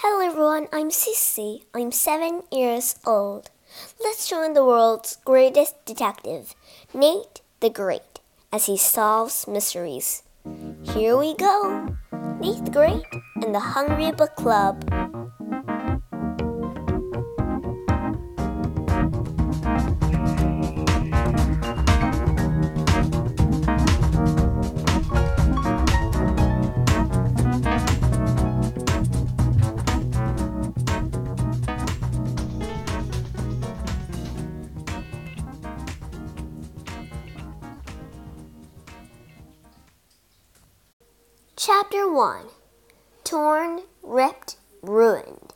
Hello everyone, I'm Sissy. I'm seven years old. Let's join the world's greatest detective, Nate the Great, as he solves mysteries. Here we go! Nate the Great and the Hungry Book Club. Chapter 1 Torn, Ripped, Ruined.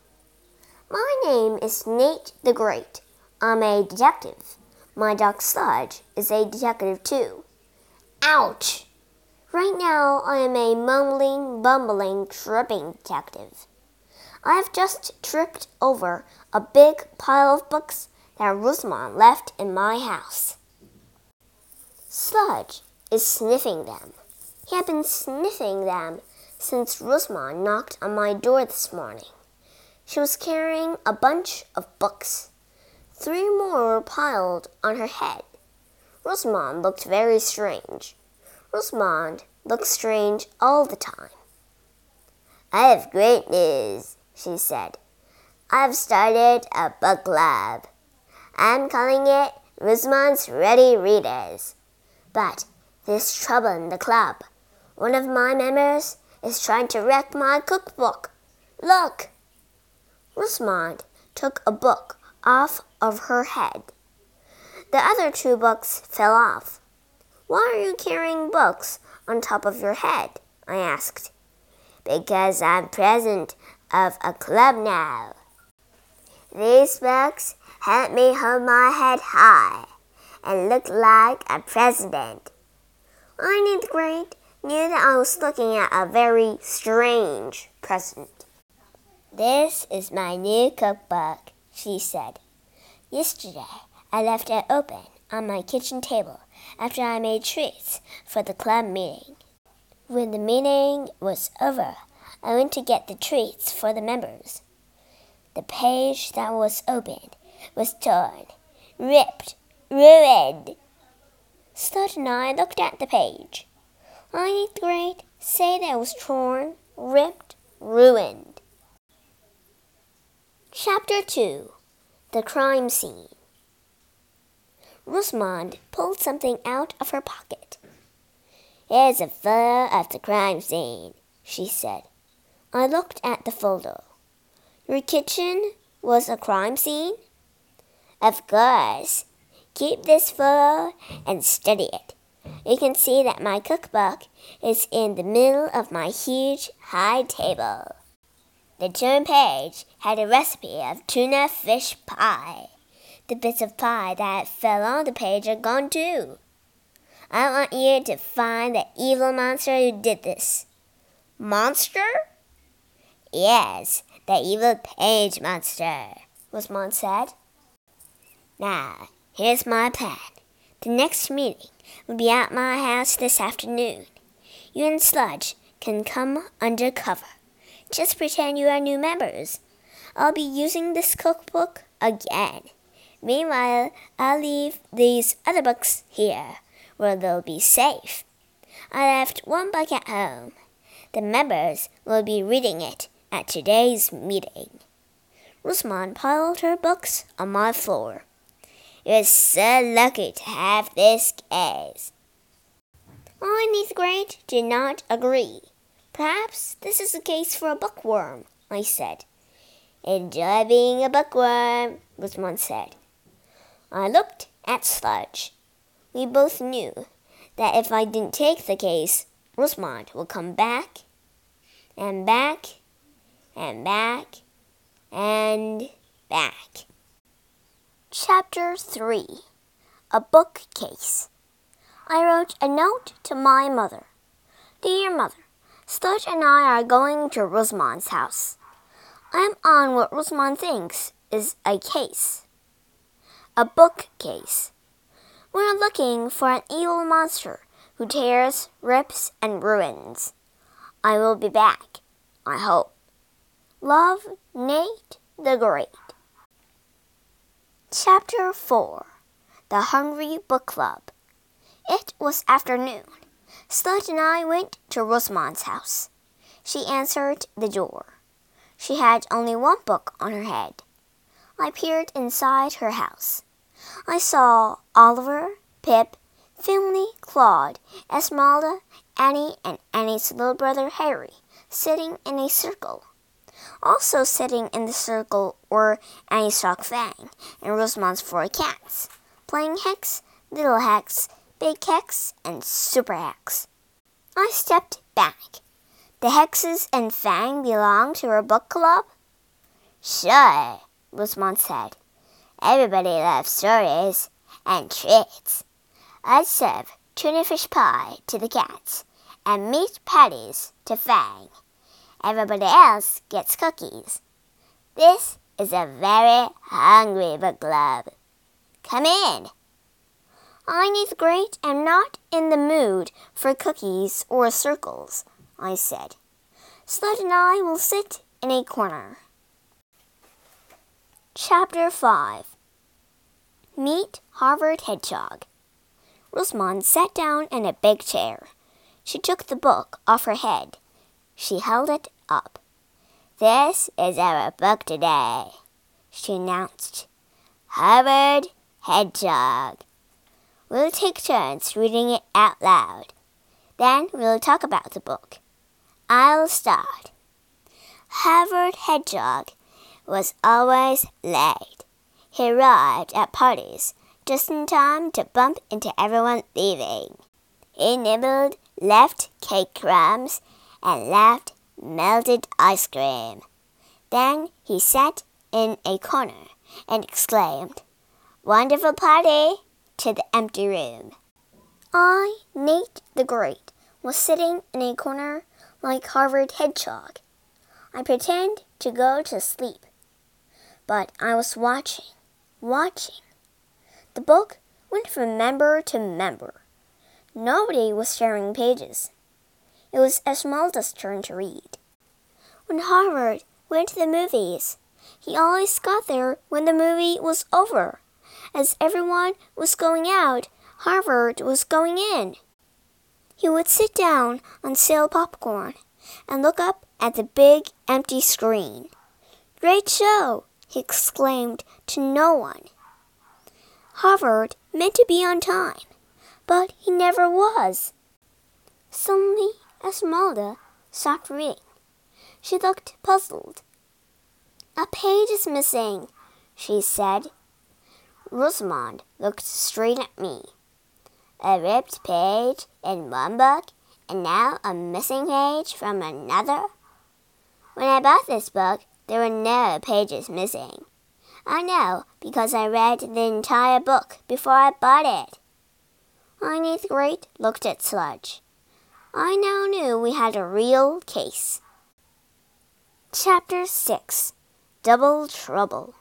My name is Nate the Great. I'm a detective. My dog Sludge is a detective too. Ouch! Right now I am a mumbling, bumbling, tripping detective. I have just tripped over a big pile of books that Rosamond left in my house. Sludge is sniffing them. He had been sniffing them since Rosamond knocked on my door this morning. She was carrying a bunch of books. Three more were piled on her head. Rosamond looked very strange. Rosamond looked strange all the time. I have great news, she said. I've started a book club. I'm calling it Rosamond's Ready Readers. But there's trouble in the club. One of my members is trying to wreck my cookbook. Look! Rosamond took a book off of her head. The other two books fell off. Why are you carrying books on top of your head? I asked. Because I'm president of a club now. These books help me hold my head high and look like a president. I need great knew that I was looking at a very strange present. This is my new cookbook, she said. Yesterday, I left it open on my kitchen table after I made treats for the club meeting. When the meeting was over, I went to get the treats for the members. The page that was opened was torn, ripped, ruined. Sludge and I looked at the page. I great say that it was torn, ripped, ruined. Chapter 2 The Crime Scene Rosamond pulled something out of her pocket. Here's a photo of the crime scene, she said. I looked at the photo. Your kitchen was a crime scene? Of course. Keep this photo and study it you can see that my cookbook is in the middle of my huge high table. The turn page had a recipe of tuna fish pie. The bits of pie that fell on the page are gone too. I want you to find the evil monster who did this. Monster? Yes, the evil page monster, Rosamond said. Now, here's my plan. The next meeting will be at my house this afternoon. You and Sludge can come under cover. Just pretend you are new members. I'll be using this cookbook again. Meanwhile, I'll leave these other books here, where they'll be safe. I left one book at home. The members will be reading it at today's meeting. Rosamond piled her books on my floor. You're so lucky to have this case. I, Miss Grant, did not agree. Perhaps this is a case for a bookworm, I said. Enjoy being a bookworm, Rosamond said. I looked at Sludge. We both knew that if I didn't take the case, Rosamond would come back and back and back and back. Chapter 3 A Bookcase I wrote a note to my mother. Dear mother, Sludge and I are going to Rosamond's house. I am on what Rosamond thinks is a case. A bookcase. We're looking for an evil monster who tears, rips, and ruins. I will be back, I hope. love Nate the Great. Chapter 4 The Hungry Book Club. It was afternoon. Sludge and I went to Rosamond's house. She answered the door. She had only one book on her head. I peered inside her house. I saw Oliver, Pip, Finley, Claude, Esmeralda, Annie, and Annie's little brother Harry sitting in a circle. Also sitting in the circle were Annie's dog Fang and Rosamond's four cats, Plain Hex, little hex, big hex, and super hex. I stepped back. The hexes and Fang belong to our book club? Sure, Rosamond said. Everybody loves stories and treats. I'd serve tuna fish pie to the cats and meat patties to Fang. Everybody else gets cookies. This is a very hungry book club. Come in. I need great am not in the mood for cookies or circles, I said. Sludge and I will sit in a corner. Chapter 5 Meet Harvard Hedgehog. Rosamond sat down in a big chair. She took the book off her head. She held it up. This is our book today, she announced. Harvard Hedgehog. We'll take turns reading it out loud. Then we'll talk about the book. I'll start. Harvard Hedgehog was always late. He arrived at parties just in time to bump into everyone leaving. He nibbled left cake crumbs and left melted ice cream. Then he sat in a corner and exclaimed, Wonderful party! to the empty room. I, Nate the Great, was sitting in a corner like Harvard Hedgehog. I pretended to go to sleep, but I was watching, watching. The book went from member to member. Nobody was sharing pages. It was Esmeralda's turn to read. When Harvard went to the movies, he always got there when the movie was over. As everyone was going out, Harvard was going in. He would sit down on stale popcorn and look up at the big empty screen. Great show! he exclaimed to no one. Harvard meant to be on time, but he never was. Suddenly, Esmeralda stopped reading. She looked puzzled. A page is missing, she said. Rosamond looked straight at me. A ripped page in one book, and now a missing page from another? When I bought this book, there were no pages missing. I know because I read the entire book before I bought it. The Great looked at Sludge. I now knew we had a real case. Chapter 6 Double Trouble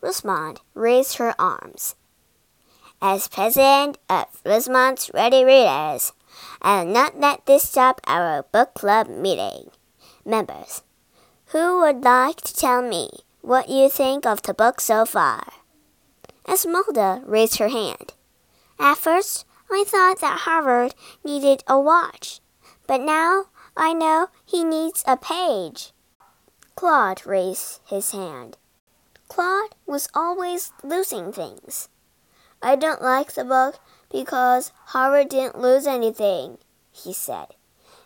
Rosamond raised her arms. As president of Rosamond's Ready Readers, I will not let this stop our book club meeting. Members, who would like to tell me what you think of the book so far. Esmeralda raised her hand. At first, I thought that Harvard needed a watch, but now I know he needs a page. Claude raised his hand. Claude was always losing things. I don't like the book because Harvard didn't lose anything, he said.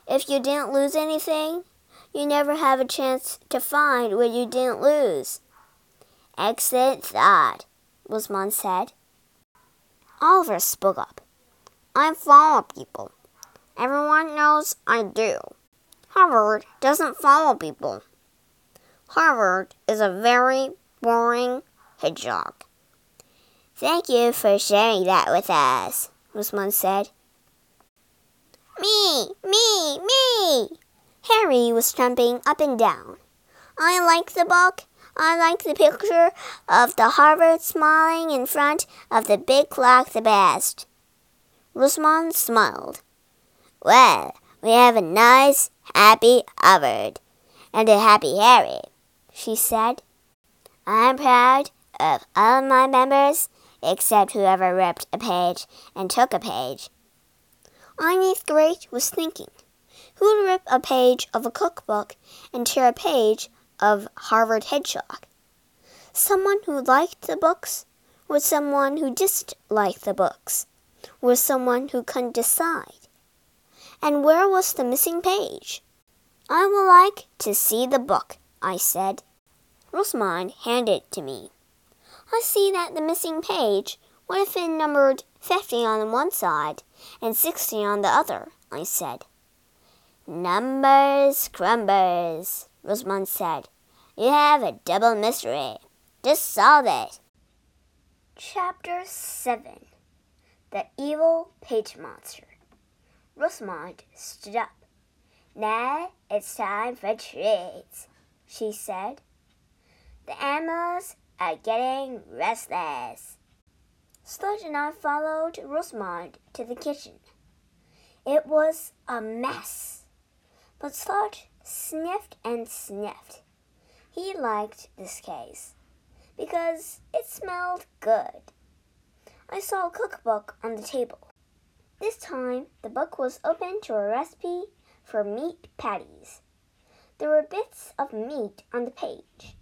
If you didn't lose anything, you never have a chance to find what you didn't lose. Excellent thought, Rosamond said. Oliver spoke up. I follow people. Everyone knows I do. Harvard doesn't follow people. Harvard is a very boring hedgehog. Thank you for sharing that with us, Rosamond said. Me, me, me! Harry was jumping up and down. I like the book. I like the picture of the Harvard smiling in front of the big clock the best. Rosamond smiled. Well, we have a nice, happy Harvard. and a happy Harry, she said. I'm proud of all my members except whoever ripped a page and took a page. I in grade was thinking, who'd rip a page of a cookbook and tear a page of Harvard Hedgehog? Someone who liked the books, or someone who disliked the books, or someone who couldn't decide? And where was the missing page? I would like to see the book, I said. Rosamond handed it to me. I see that the missing page would have been numbered 50 on one side and 60 on the other, I said. Numbers, crumbers, Rosamond said. You have a double mystery. Just solve it. Chapter 7 The Evil Page Monster. Rosamond stood up. Now it's time for treats, she said. The animals are getting restless. Sludge and I followed Rosamond to the kitchen. It was a mess, but Sludge sniffed and sniffed. He liked this case because it smelled good. I saw a cookbook on the table. This time, the book was open to a recipe for meat patties. There were bits of meat on the page.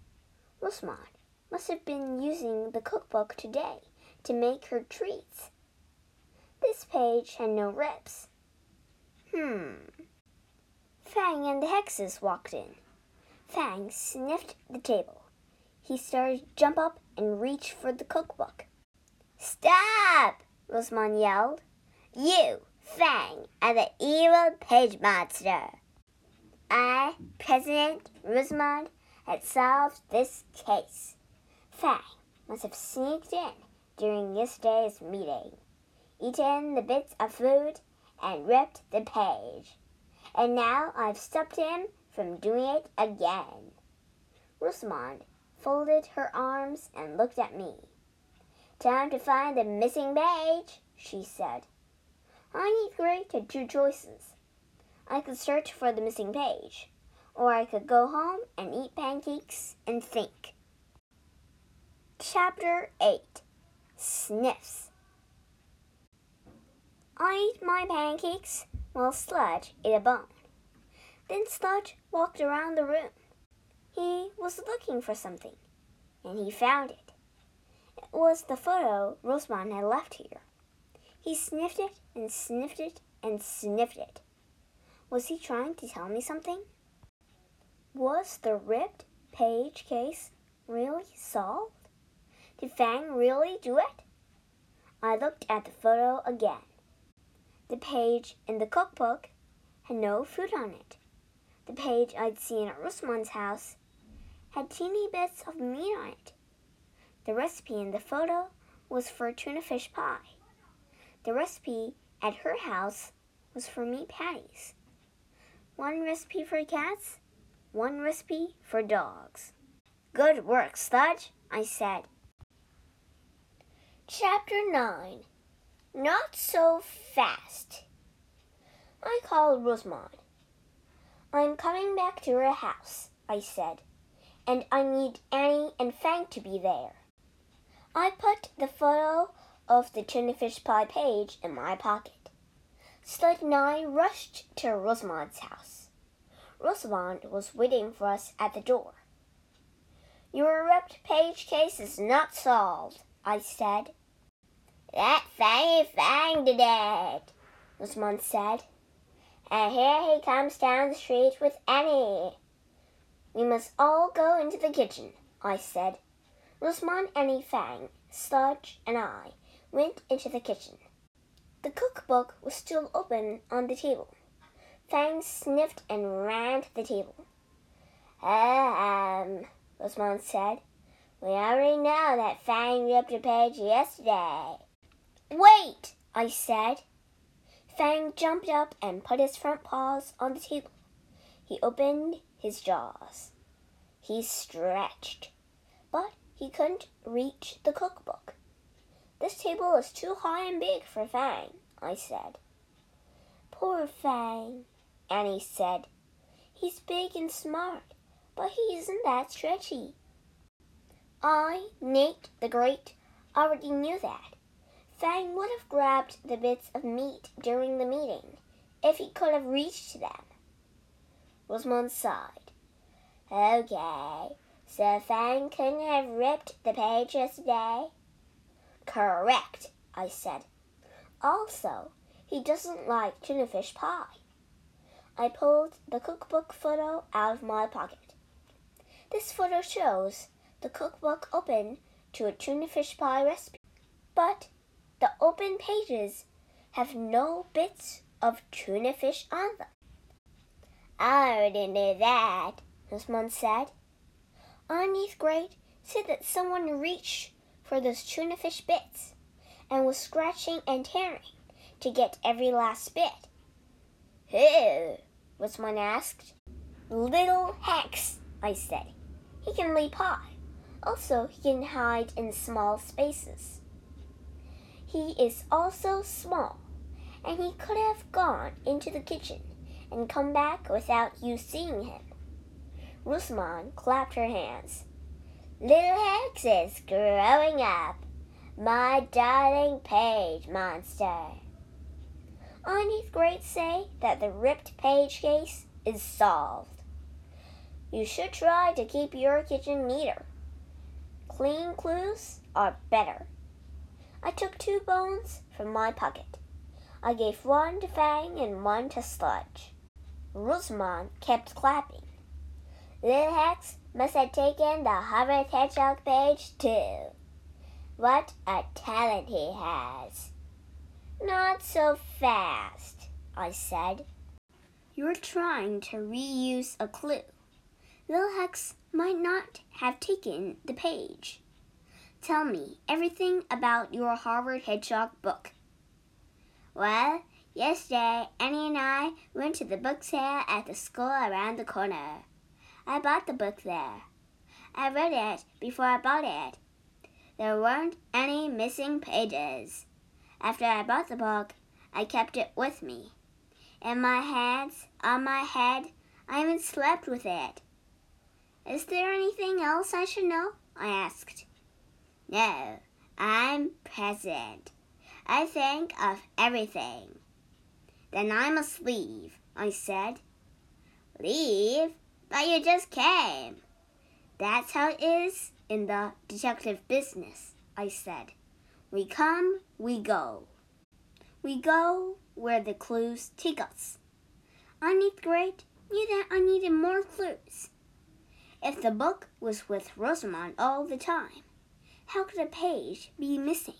Rosamond must have been using the cookbook today to make her treats. This page had no rips. Hmm. Fang and the Hexes walked in. Fang sniffed the table. He started to jump up and reach for the cookbook. Stop! Rosamond yelled. You, Fang, are the evil page monster. I, President Rosamond, had solved this case. Fang must have sneaked in during yesterday's meeting, eaten the bits of food, and ripped the page. And now I've stopped him from doing it again. Rosamond folded her arms and looked at me. Time to find the missing page, she said. I need great had two choices. I could search for the missing page, or I could go home and eat pancakes and think. Chapter 8 Sniffs I ate my pancakes while Sludge ate a bone. Then Sludge walked around the room. He was looking for something, and he found. It was the photo Rosamond had left here. He sniffed it and sniffed it and sniffed it. Was he trying to tell me something? Was the ripped page case really solved? Did Fang really do it? I looked at the photo again. The page in the cookbook had no food on it. The page I'd seen at Rosamond's house had teeny bits of meat on it. The recipe in the photo was for tuna fish pie. The recipe at her house was for meat patties. One recipe for cats, one recipe for dogs. Good work, Sludge, I said. Chapter 9 Not So Fast. I called Rosamond. I'm coming back to her house, I said, and I need Annie and Fang to be there. I put the photo of the tuna pie page in my pocket. Sludge and I rushed to Rosamond's house. Rosamond was waiting for us at the door. Your ripped page case is not solved, I said. That Fangy Fang did it, Rosamond said. And here he comes down the street with Annie. We must all go into the kitchen, I said. Rosamond, Annie, Fang, Sludge, and I went into the kitchen. The cookbook was still open on the table. Fang sniffed and ran to the table. Um, Rosamond said. We already know that Fang ripped a page yesterday. Wait, I said. Fang jumped up and put his front paws on the table. He opened his jaws. He stretched, but he couldn't reach the cookbook. This table is too high and big for Fang, I said. Poor Fang, Annie said. He's big and smart, but he isn't that stretchy. I, Nate the Great, already knew that. Fang would have grabbed the bits of meat during the meeting if he could have reached them. Rosamond sighed. Okay, so Fang couldn't have ripped the page yesterday? Correct, I said. Also, he doesn't like tuna fish pie. I pulled the cookbook photo out of my pocket. This photo shows the cookbook open to a tuna fish pie recipe, but the open pages have no bits of tuna fish on them. I already knew that, Miss Rosamond said. Underneath Great said that someone reached for those tuna fish bits and was scratching and tearing to get every last bit. Who? was one asked. Little Hex, I said. He can leap high. Also, he can hide in small spaces. He is also small, and he could have gone into the kitchen and come back without you seeing him. Rosamond clapped her hands. Little Hex is growing up, my darling page monster. Underneath Great say that the ripped page case is solved. You should try to keep your kitchen neater. Clean clues are better. I took two bones from my pocket. I gave one to Fang and one to Sludge. Rosamond kept clapping. Little Hex must have taken the Harvard Hedgehog page too. What a talent he has! Not so fast, I said. You're trying to reuse a clue. Little Hex might not have taken the page. Tell me everything about your Harvard Hedgehog book. Well, yesterday Annie and I went to the book sale at the school around the corner. I bought the book there. I read it before I bought it. There weren't any missing pages. After I bought the book, I kept it with me. In my hands, on my head, I even slept with it. Is there anything else I should know? I asked. No, I'm present. I think of everything. Then I must leave, I said. Leave? But you just came. That's how it is in the detective business, I said. We come, we go. We go where the clues take us. Underneath Great knew that I needed more clues. If the book was with Rosamond all the time, how could a page be missing?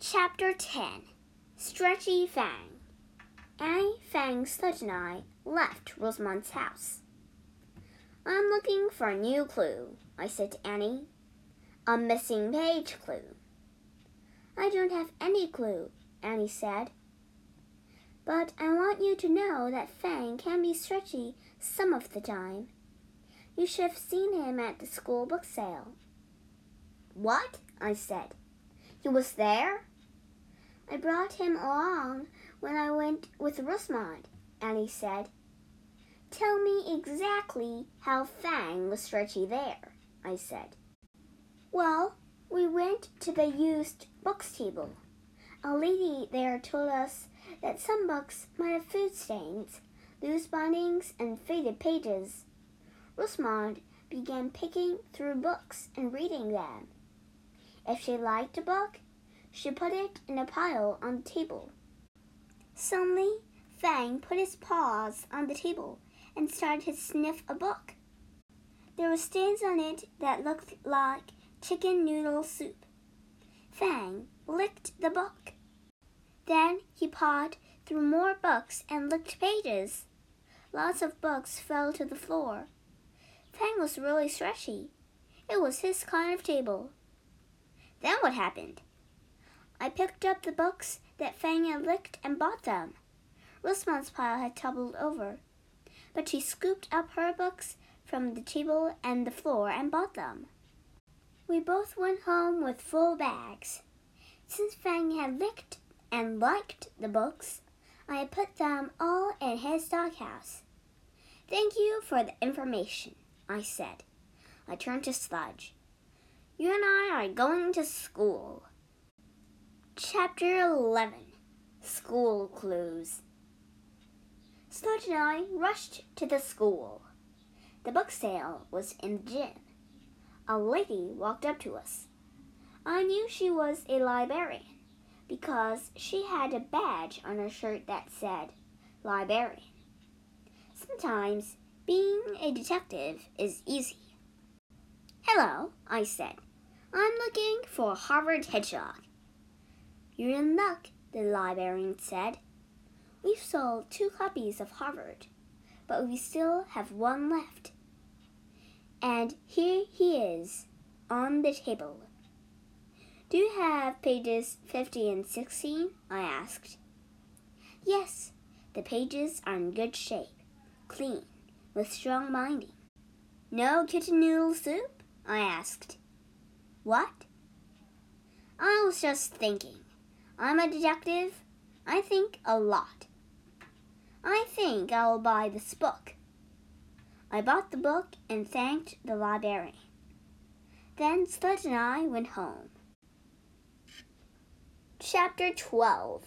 Chapter 10 Stretchy Fang Annie, Fang, Sludge, and I left Rosamond's house. I'm looking for a new clue, I said to Annie. A missing page clue. I don't have any clue, Annie said. But I want you to know that Fang can be stretchy some of the time. You should have seen him at the school book sale. What? I said. He was there? I brought him along when I went with Rosamond, Annie said. Tell me exactly how Fang was stretchy there, I said. Well, we went to the used books table. A lady there told us that some books might have food stains, loose bindings, and faded pages. Rosamond began picking through books and reading them. If she liked a book, she put it in a pile on the table. Suddenly, Fang put his paws on the table and started to sniff a book. There were stains on it that looked like chicken noodle soup. Fang licked the book. Then he pawed through more books and licked pages. Lots of books fell to the floor. Fang was really stretchy. It was his kind of table. Then what happened? I picked up the books that Fang had licked and bought them. Rosamond's pile had toppled over, but she scooped up her books from the table and the floor and bought them. We both went home with full bags. Since Fang had licked and liked the books, I put them all in his doghouse. Thank you for the information, I said. I turned to Sludge. You and I are going to school. Chapter 11 School Clues Sludge and I rushed to the school. The book sale was in the gym. A lady walked up to us. I knew she was a librarian because she had a badge on her shirt that said librarian. Sometimes being a detective is easy. Hello, I said. I'm looking for Harvard Hedgehog. You're in luck, the librarian said. We've sold two copies of Harvard, but we still have one left. And here he is, on the table. Do you have pages 50 and 16? I asked. Yes, the pages are in good shape, clean, with strong binding. No kitten noodle soup? I asked. What? I was just thinking. I'm a detective. I think a lot. I think I will buy this book. I bought the book and thanked the librarian. Then Sludge and I went home. Chapter 12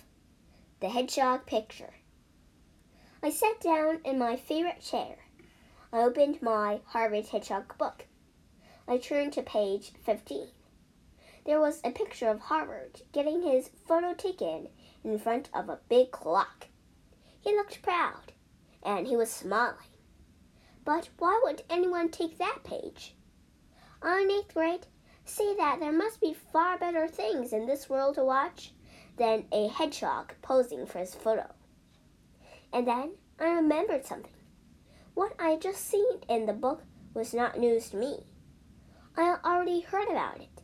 The Hedgehog Picture I sat down in my favorite chair. I opened my Harvard Hedgehog book. I turned to page 15. There was a picture of Harvard getting his photo taken in front of a big clock. He looked proud, and he was smiling. But why would anyone take that page? On eighth grade, say that there must be far better things in this world to watch than a hedgehog posing for his photo. And then I remembered something. What I had just seen in the book was not news to me. I already heard about it.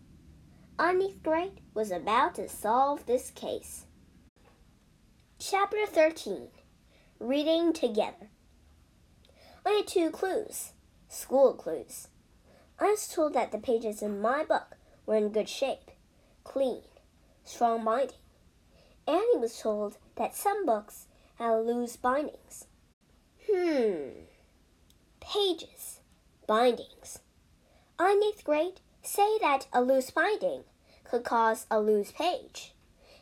Underneath Grade was about to solve this case. Chapter 13 Reading Together. I had two clues, school clues. I was told that the pages in my book were in good shape, clean, strong binding. Annie was told that some books had loose bindings. Hmm. Pages, bindings. On eighth grade, say that a loose binding could cause a loose page,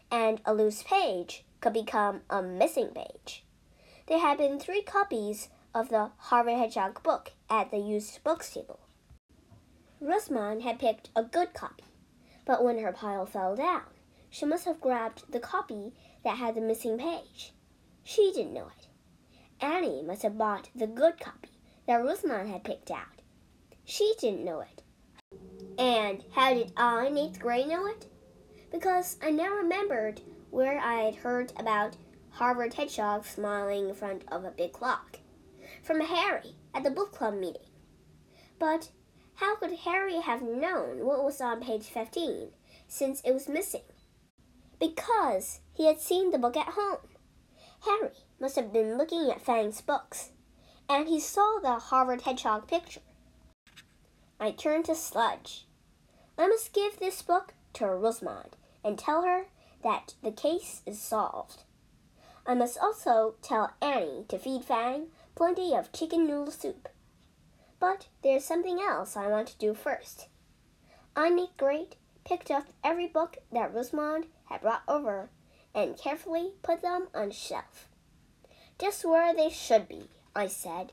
and a loose page could become a missing page. There had been three copies of the Harvard Hedgehog book at the used books table. Rosamond had picked a good copy, but when her pile fell down, she must have grabbed the copy that had the missing page. She didn't know it. Annie must have bought the good copy that Rosamond had picked out. She didn't know it. And how did I, in eighth grade, know it? Because I now remembered where I had heard about Harvard Hedgehog smiling in front of a big clock. From Harry at the book club meeting. But how could Harry have known what was on page 15 since it was missing? Because he had seen the book at home. Harry must have been looking at Fang's books, and he saw the Harvard Hedgehog picture. I turned to Sludge. I must give this book to Rosamond and tell her that the case is solved. I must also tell Annie to feed Fang plenty of chicken noodle soup. But there's something else I want to do first. I Great picked up every book that Rosamond had brought over and carefully put them on a shelf. Just where they should be, I said.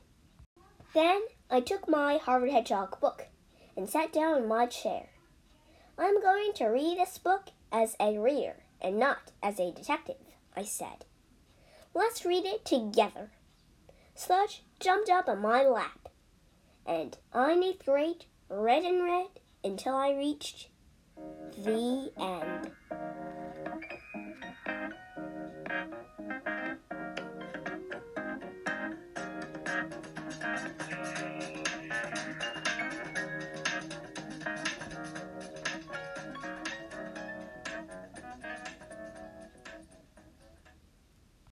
Then I took my Harvard Hedgehog book and sat down in my chair. I'm going to read this book as a reader and not as a detective, I said. Let's read it together. Sludge jumped up on my lap, and I eighth grade read and read until I reached the end.